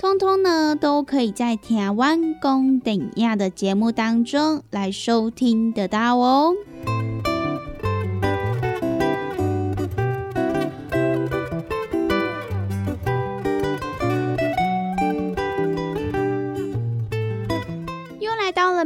通通呢，都可以在台湾公顶亚的节目当中来收听得到哦。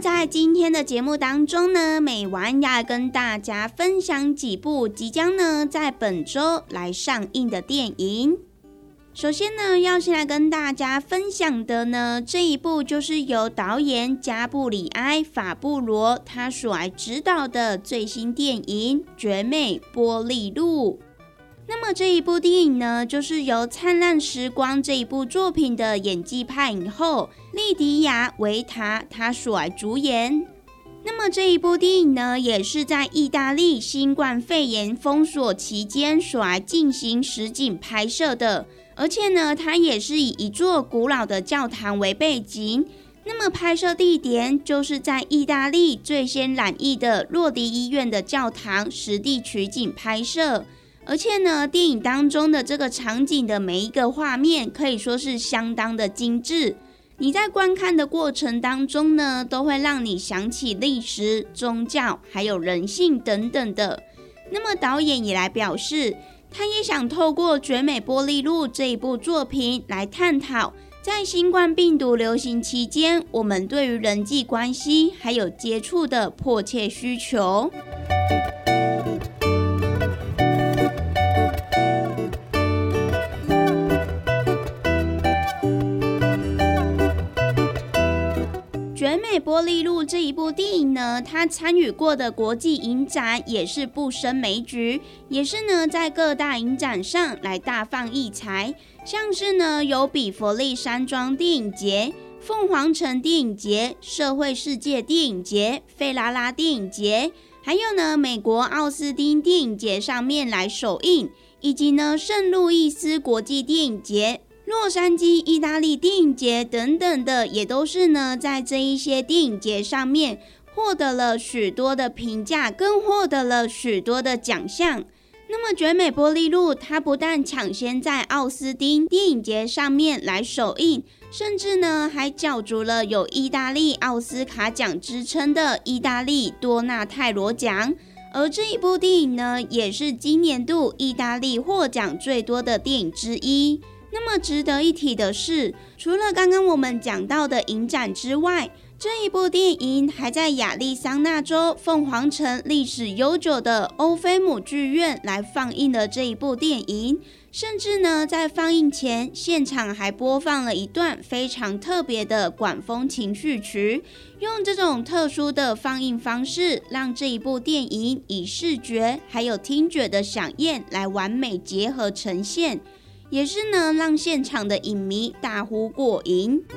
在今天的节目当中呢，美完要跟大家分享几部即将呢在本周来上映的电影。首先呢，要先来跟大家分享的呢，这一部就是由导演加布里埃·法布罗他所来指导的最新电影《绝美玻璃路》。那么这一部电影呢，就是由《灿烂时光》这一部作品的演技派影后莉迪亚·维塔她所主演。那么这一部电影呢，也是在意大利新冠肺炎封锁期间所来进行实景拍摄的，而且呢，它也是以一座古老的教堂为背景。那么拍摄地点就是在意大利最先染疫的洛迪医院的教堂实地取景拍摄。而且呢，电影当中的这个场景的每一个画面可以说是相当的精致。你在观看的过程当中呢，都会让你想起历史、宗教还有人性等等的。那么导演也来表示，他也想透过《绝美玻璃路》这一部作品来探讨，在新冠病毒流行期间，我们对于人际关系还有接触的迫切需求。《玻璃路》这一部电影呢，他参与过的国际影展也是不胜枚举，也是呢在各大影展上来大放异彩。像是呢有比佛利山庄电影节、凤凰城电影节、社会世界电影节、费拉拉电影节，还有呢美国奥斯汀电影节上面来首映，以及呢圣路易斯国际电影节。洛杉矶意大利电影节等等的，也都是呢，在这一些电影节上面获得了许多的评价，更获得了许多的奖项。那么，《绝美玻璃路》它不但抢先在奥斯汀电影节上面来首映，甚至呢还角逐了有意大利奥斯卡奖之称的意大利多纳泰罗奖。而这一部电影呢，也是今年度意大利获奖最多的电影之一。那么值得一提的是，除了刚刚我们讲到的影展之外，这一部电影还在亚利桑那州凤凰城历史悠久的欧菲姆剧院来放映了这一部电影。甚至呢，在放映前，现场还播放了一段非常特别的管风情绪曲，用这种特殊的放映方式，让这一部电影以视觉还有听觉的响应来完美结合呈现。也是呢，让现场的影迷大呼过瘾。《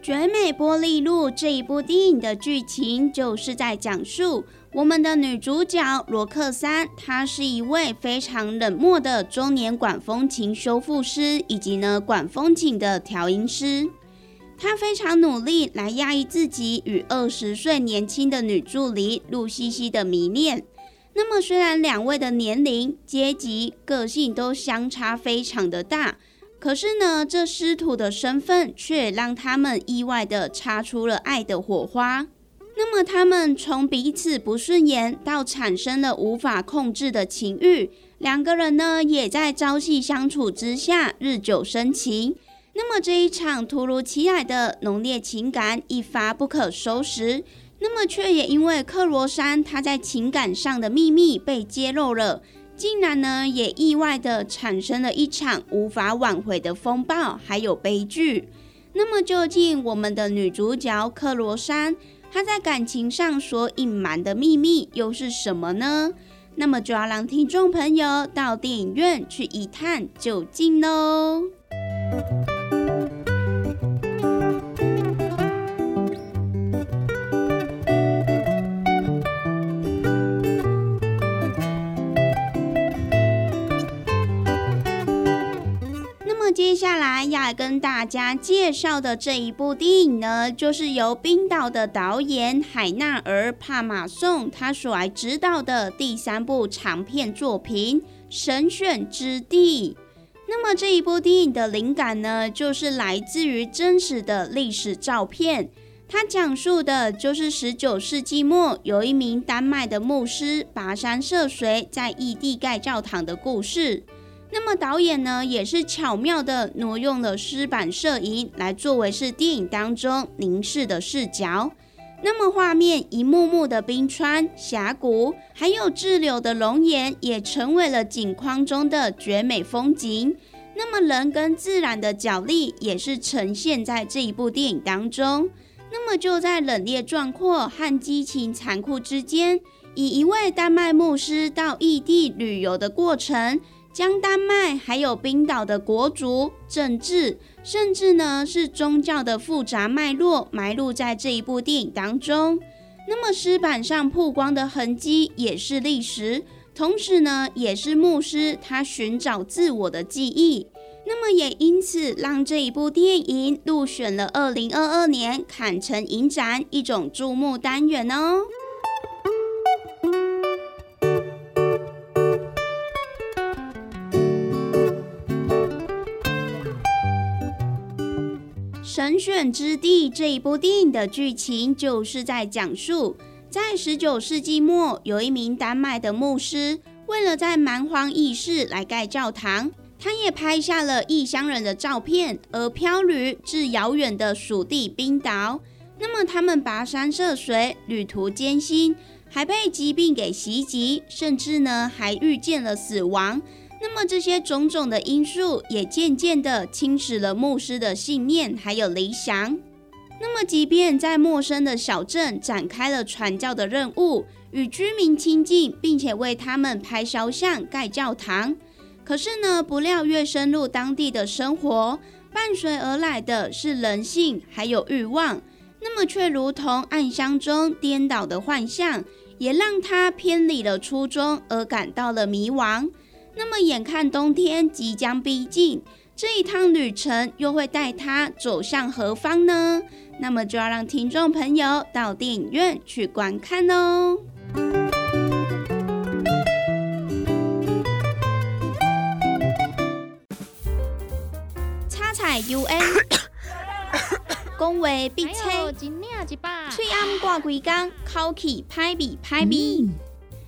绝美玻璃路》这一部电影的剧情就是在讲述我们的女主角罗克珊，她是一位非常冷漠的中年管风琴修复师，以及呢管风琴的调音师。她非常努力来压抑自己与二十岁年轻的女助理露西西的迷恋。那么，虽然两位的年龄、阶级、个性都相差非常的大。可是呢，这师徒的身份却让他们意外的擦出了爱的火花。那么，他们从彼此不顺眼到产生了无法控制的情欲，两个人呢，也在朝夕相处之下日久生情。那么，这一场突如其来的浓烈情感一发不可收拾，那么却也因为克罗山他在情感上的秘密被揭露了。竟然呢，也意外的产生了一场无法挽回的风暴，还有悲剧。那么，究竟我们的女主角克罗山，她在感情上所隐瞒的秘密又是什么呢？那么，就要让听众朋友到电影院去一探究竟喽。接下来要跟大家介绍的这一部电影呢，就是由冰岛的导演海纳尔·帕马颂他所来指导的第三部长片作品《神选之地》。那么这一部电影的灵感呢，就是来自于真实的历史照片。它讲述的就是十九世纪末有一名丹麦的牧师跋山涉水在异地盖教堂的故事。那么导演呢，也是巧妙的挪用了湿板摄影来作为是电影当中凝视的视角。那么画面一幕幕的冰川、峡谷，还有滞留的龙岩，也成为了景框中的绝美风景。那么人跟自然的角力，也是呈现在这一部电影当中。那么就在冷冽壮阔和激情残酷之间，以一位丹麦牧师到异地旅游的过程。将丹麦还有冰岛的国族、政治，甚至呢是宗教的复杂脉络埋入在这一部电影当中。那么石板上曝光的痕迹也是历史，同时呢也是牧师他寻找自我的记忆。那么也因此让这一部电影入选了二零二二年坎城影展一种注目单元哦。《神选之地》这一部电影的剧情就是在讲述，在十九世纪末，有一名丹麦的牧师，为了在蛮荒异世来盖教堂，他也拍下了异乡人的照片，而漂旅至遥远的属地冰岛。那么他们跋山涉水，旅途艰辛，还被疾病给袭击，甚至呢还遇见了死亡。那么这些种种的因素也渐渐的侵蚀了牧师的信念还有理想。那么，即便在陌生的小镇展开了传教的任务，与居民亲近，并且为他们拍肖像、盖教堂，可是呢，不料越深入当地的生活，伴随而来的是人性还有欲望，那么却如同暗箱中颠倒的幻象，也让他偏离了初衷，而感到了迷惘。那么，眼看冬天即将逼近，这一趟旅程又会带他走向何方呢？那么就要让听众朋友到电影院去观看哦。叉彩 U N，讲话必切，嘴暗挂几工，口气歹味歹味。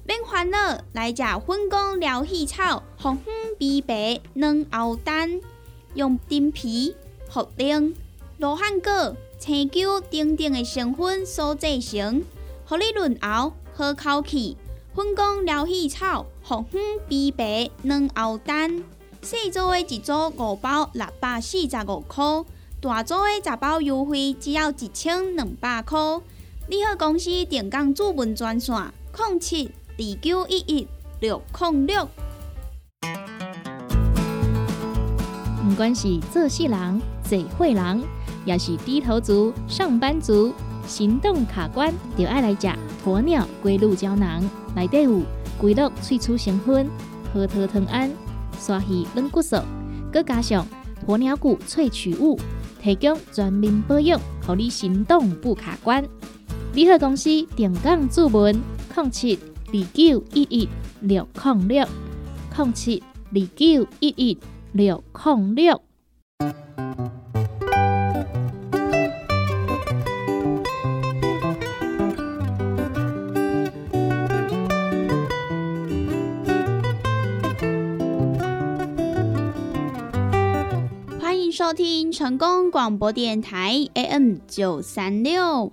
免烦恼，来食粉果疗气草，红粉枇杷软藕丹，用丁皮、茯苓、罗汉果、青椒等等的成分所制成，互你润喉好口气。粉果疗气草，红粉枇杷软藕丹，细组的一组五包六百四十五块，大组的十包优惠只要一千两百块。你好，公司电工主文专线：零七。二九一一六零六，不管是做事人、做会人，也是低头族、上班族，行动卡关，就爱来食鸵鸟龟鹿胶囊。内底有龟鹿萃取成分，核桃藤胺、刷鱼软骨素，佮加上鸵鸟骨萃取物，提供全面保养，让你行动不卡关。联合公司定岗注文：零七二九一一六零六零七二九一一六零六。收听成功广播电台 AM 九三六，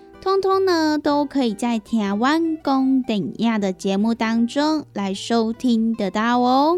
通通呢，都可以在台湾公等亚的节目当中来收听得到哦。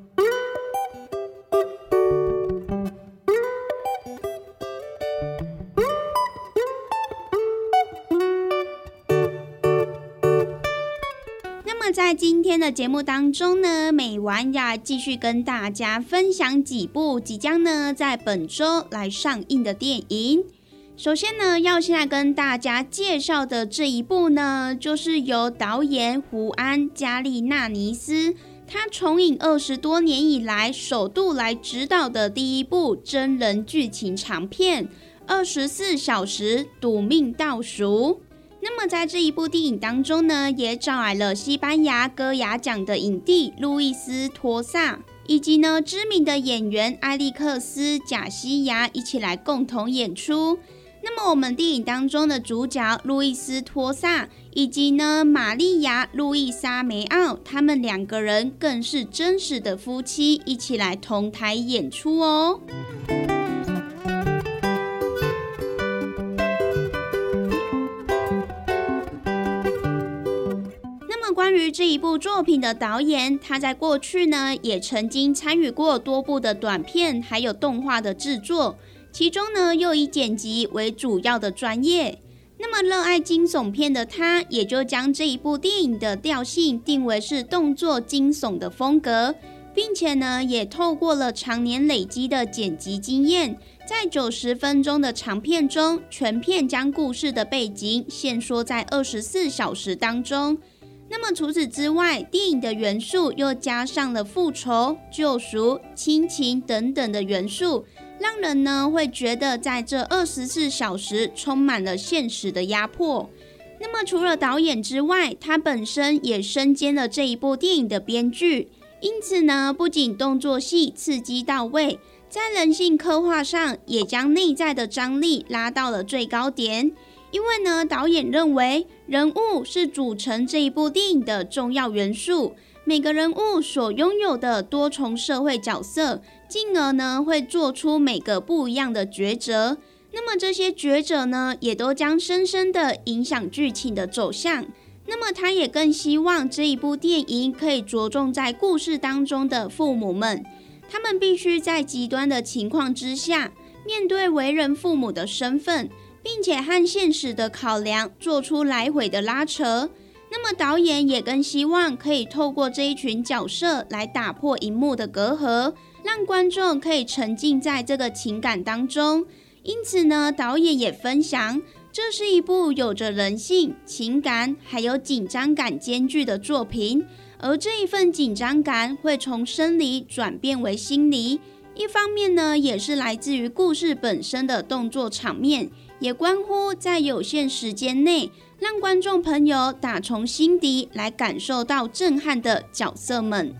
在今天的节目当中呢，美玩要继续跟大家分享几部即将呢在本周来上映的电影。首先呢，要先来跟大家介绍的这一部呢，就是由导演胡安·加利纳尼斯他重影二十多年以来首度来指导的第一部真人剧情长片《二十四小时赌命倒数》。那么在这一部电影当中呢，也找来了西班牙歌雅奖的影帝路易斯托萨，以及呢知名的演员艾利克斯贾西亚一起来共同演出。那么我们电影当中的主角路易斯托萨，以及呢玛丽亚路易莎梅奥，他们两个人更是真实的夫妻，一起来同台演出哦。关于这一部作品的导演，他在过去呢也曾经参与过多部的短片，还有动画的制作，其中呢又以剪辑为主要的专业。那么热爱惊悚片的他，也就将这一部电影的调性定为是动作惊悚的风格，并且呢也透过了常年累积的剪辑经验，在九十分钟的长片中，全片将故事的背景限缩在二十四小时当中。那么除此之外，电影的元素又加上了复仇、救赎、亲情等等的元素，让人呢会觉得在这二十四小时充满了现实的压迫。那么除了导演之外，他本身也身兼了这一部电影的编剧，因此呢，不仅动作戏刺激到位，在人性刻画上也将内在的张力拉到了最高点。因为呢，导演认为人物是组成这一部电影的重要元素，每个人物所拥有的多重社会角色，进而呢会做出每个不一样的抉择。那么这些抉择呢，也都将深深的影响剧情的走向。那么他也更希望这一部电影可以着重在故事当中的父母们，他们必须在极端的情况之下。面对为人父母的身份，并且和现实的考量做出来回的拉扯。那么导演也更希望可以透过这一群角色来打破荧幕的隔阂，让观众可以沉浸在这个情感当中。因此呢，导演也分享，这是一部有着人性、情感还有紧张感兼具的作品。而这一份紧张感会从生理转变为心理，一方面呢，也是来自于故事本身的动作场面，也关乎在有限时间内让观众朋友打从心底来感受到震撼的角色们。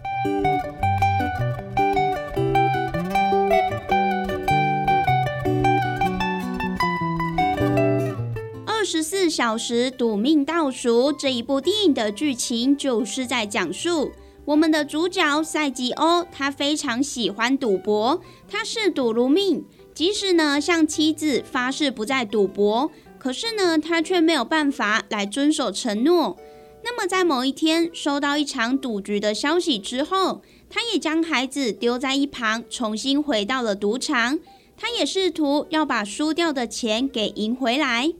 二十四小时赌命倒数这一部电影的剧情就是在讲述我们的主角赛吉欧，他非常喜欢赌博，他视赌如命。即使呢向妻子发誓不再赌博，可是呢他却没有办法来遵守承诺。那么在某一天收到一场赌局的消息之后，他也将孩子丢在一旁，重新回到了赌场。他也试图要把输掉的钱给赢回来。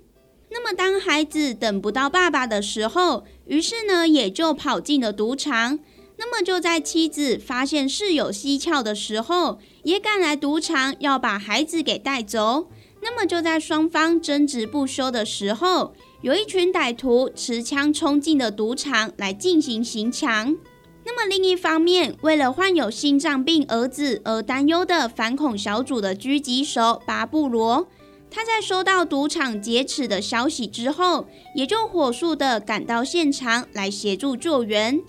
那么，当孩子等不到爸爸的时候，于是呢，也就跑进了赌场。那么，就在妻子发现事有蹊跷的时候，也赶来赌场要把孩子给带走。那么，就在双方争执不休的时候，有一群歹徒持枪冲进了赌场来进行行抢。那么，另一方面，为了患有心脏病儿子而担忧的反恐小组的狙击手巴布罗。他在收到赌场劫持的消息之后，也就火速的赶到现场来协助救援。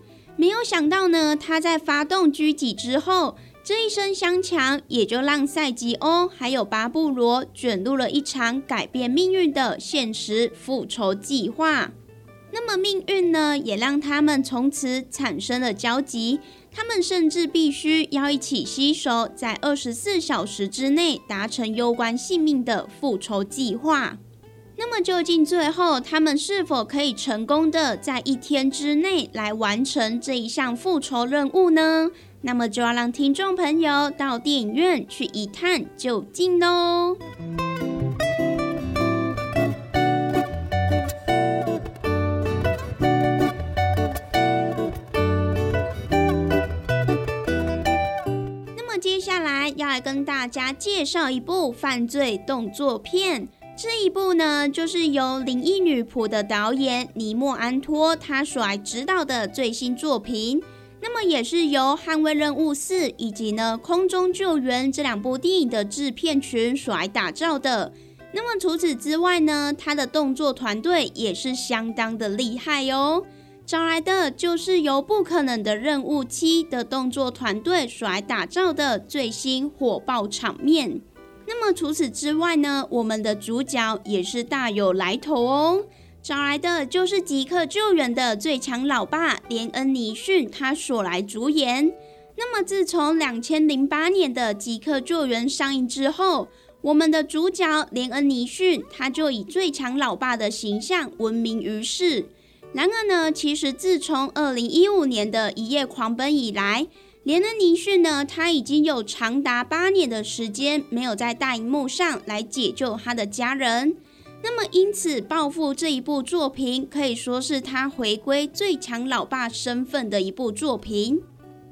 没有想到呢，他在发动狙击之后，这一声响枪也就让赛吉欧还有巴布罗卷入了一场改变命运的现实复仇计划。那么命运呢，也让他们从此产生了交集。他们甚至必须要一起携手，在二十四小时之内达成攸关性命的复仇计划。那么，究竟最后他们是否可以成功的在一天之内来完成这一项复仇任务呢？那么，就要让听众朋友到电影院去一探究竟喽。接下来要来跟大家介绍一部犯罪动作片，这一部呢，就是由《灵异女仆》的导演尼莫安托他所来指导的最新作品。那么也是由《捍卫任务四》以及呢《空中救援》这两部电影的制片群所来打造的。那么除此之外呢，他的动作团队也是相当的厉害哦。找来的就是由《不可能的任务七》的动作团队所来打造的最新火爆场面。那么除此之外呢，我们的主角也是大有来头哦。找来的就是《即刻救援》的最强老爸连恩尼逊，他所来主演。那么自从两千零八年的《即刻救援》上映之后，我们的主角连恩尼逊他就以最强老爸的形象闻名于世。然而呢，其实自从二零一五年的一夜狂奔以来，连恩尼逊呢，他已经有长达八年的时间没有在大荧幕上来解救他的家人。那么，因此《报复》这一部作品可以说是他回归最强老爸身份的一部作品。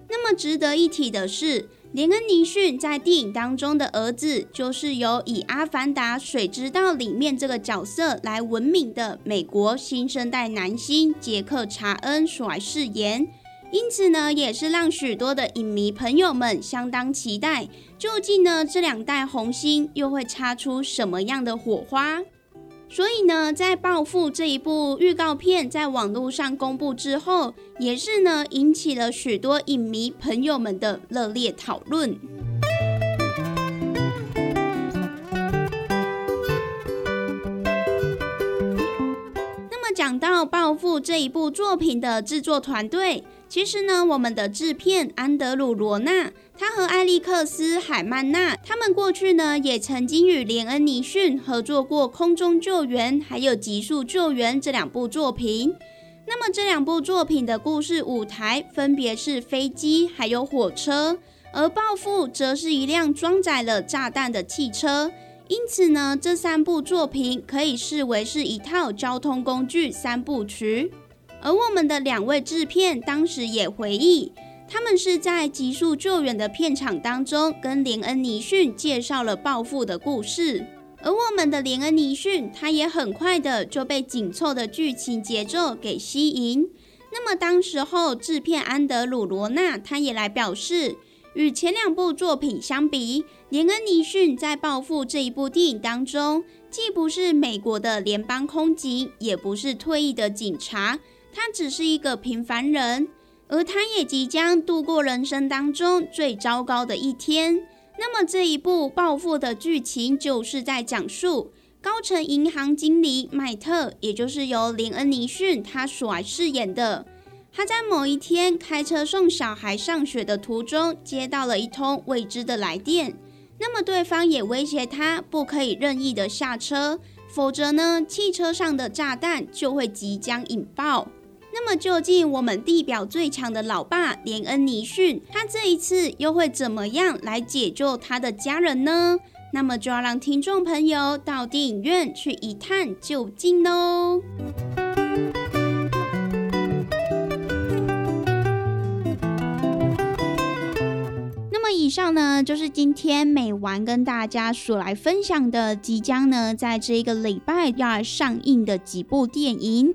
那么值得一提的是。连恩尼逊在电影当中的儿子，就是由以《阿凡达：水之道》里面这个角色来闻名的美国新生代男星杰克·查恩所来饰演，因此呢，也是让许多的影迷朋友们相当期待，究竟呢这两代红星又会擦出什么样的火花？所以呢，在《暴富》这一部预告片在网络上公布之后，也是呢引起了许多影迷朋友们的热烈讨论。那么，讲到《暴富》这一部作品的制作团队，其实呢，我们的制片安德鲁·罗纳。他和艾利克斯·海曼娜，他们过去呢也曾经与连恩·尼逊合作过《空中救援》还有《极速救援》这两部作品。那么这两部作品的故事舞台分别是飞机还有火车，而报复则是一辆装载了炸弹的汽车。因此呢，这三部作品可以视为是一套交通工具三部曲。而我们的两位制片当时也回忆，他们是在《极速救援》的片场当中，跟连恩尼逊介绍了报复的故事。而我们的连恩尼逊，他也很快的就被紧凑的剧情节奏给吸引。那么当时候制片安德鲁罗纳，他也来表示。与前两部作品相比，连恩尼逊在《报复》这一部电影当中，既不是美国的联邦空警，也不是退役的警察，他只是一个平凡人，而他也即将度过人生当中最糟糕的一天。那么这一部《报复》的剧情就是在讲述高层银行经理麦特，也就是由林恩尼逊他所饰演的。他在某一天开车送小孩上学的途中，接到了一通未知的来电。那么对方也威胁他不可以任意的下车，否则呢，汽车上的炸弹就会即将引爆。那么究竟我们地表最强的老爸连恩尼逊，他这一次又会怎么样来解救他的家人呢？那么就要让听众朋友到电影院去一探究竟喽。以上呢，就是今天美完跟大家所来分享的，即将呢在这一个礼拜要上映的几部电影。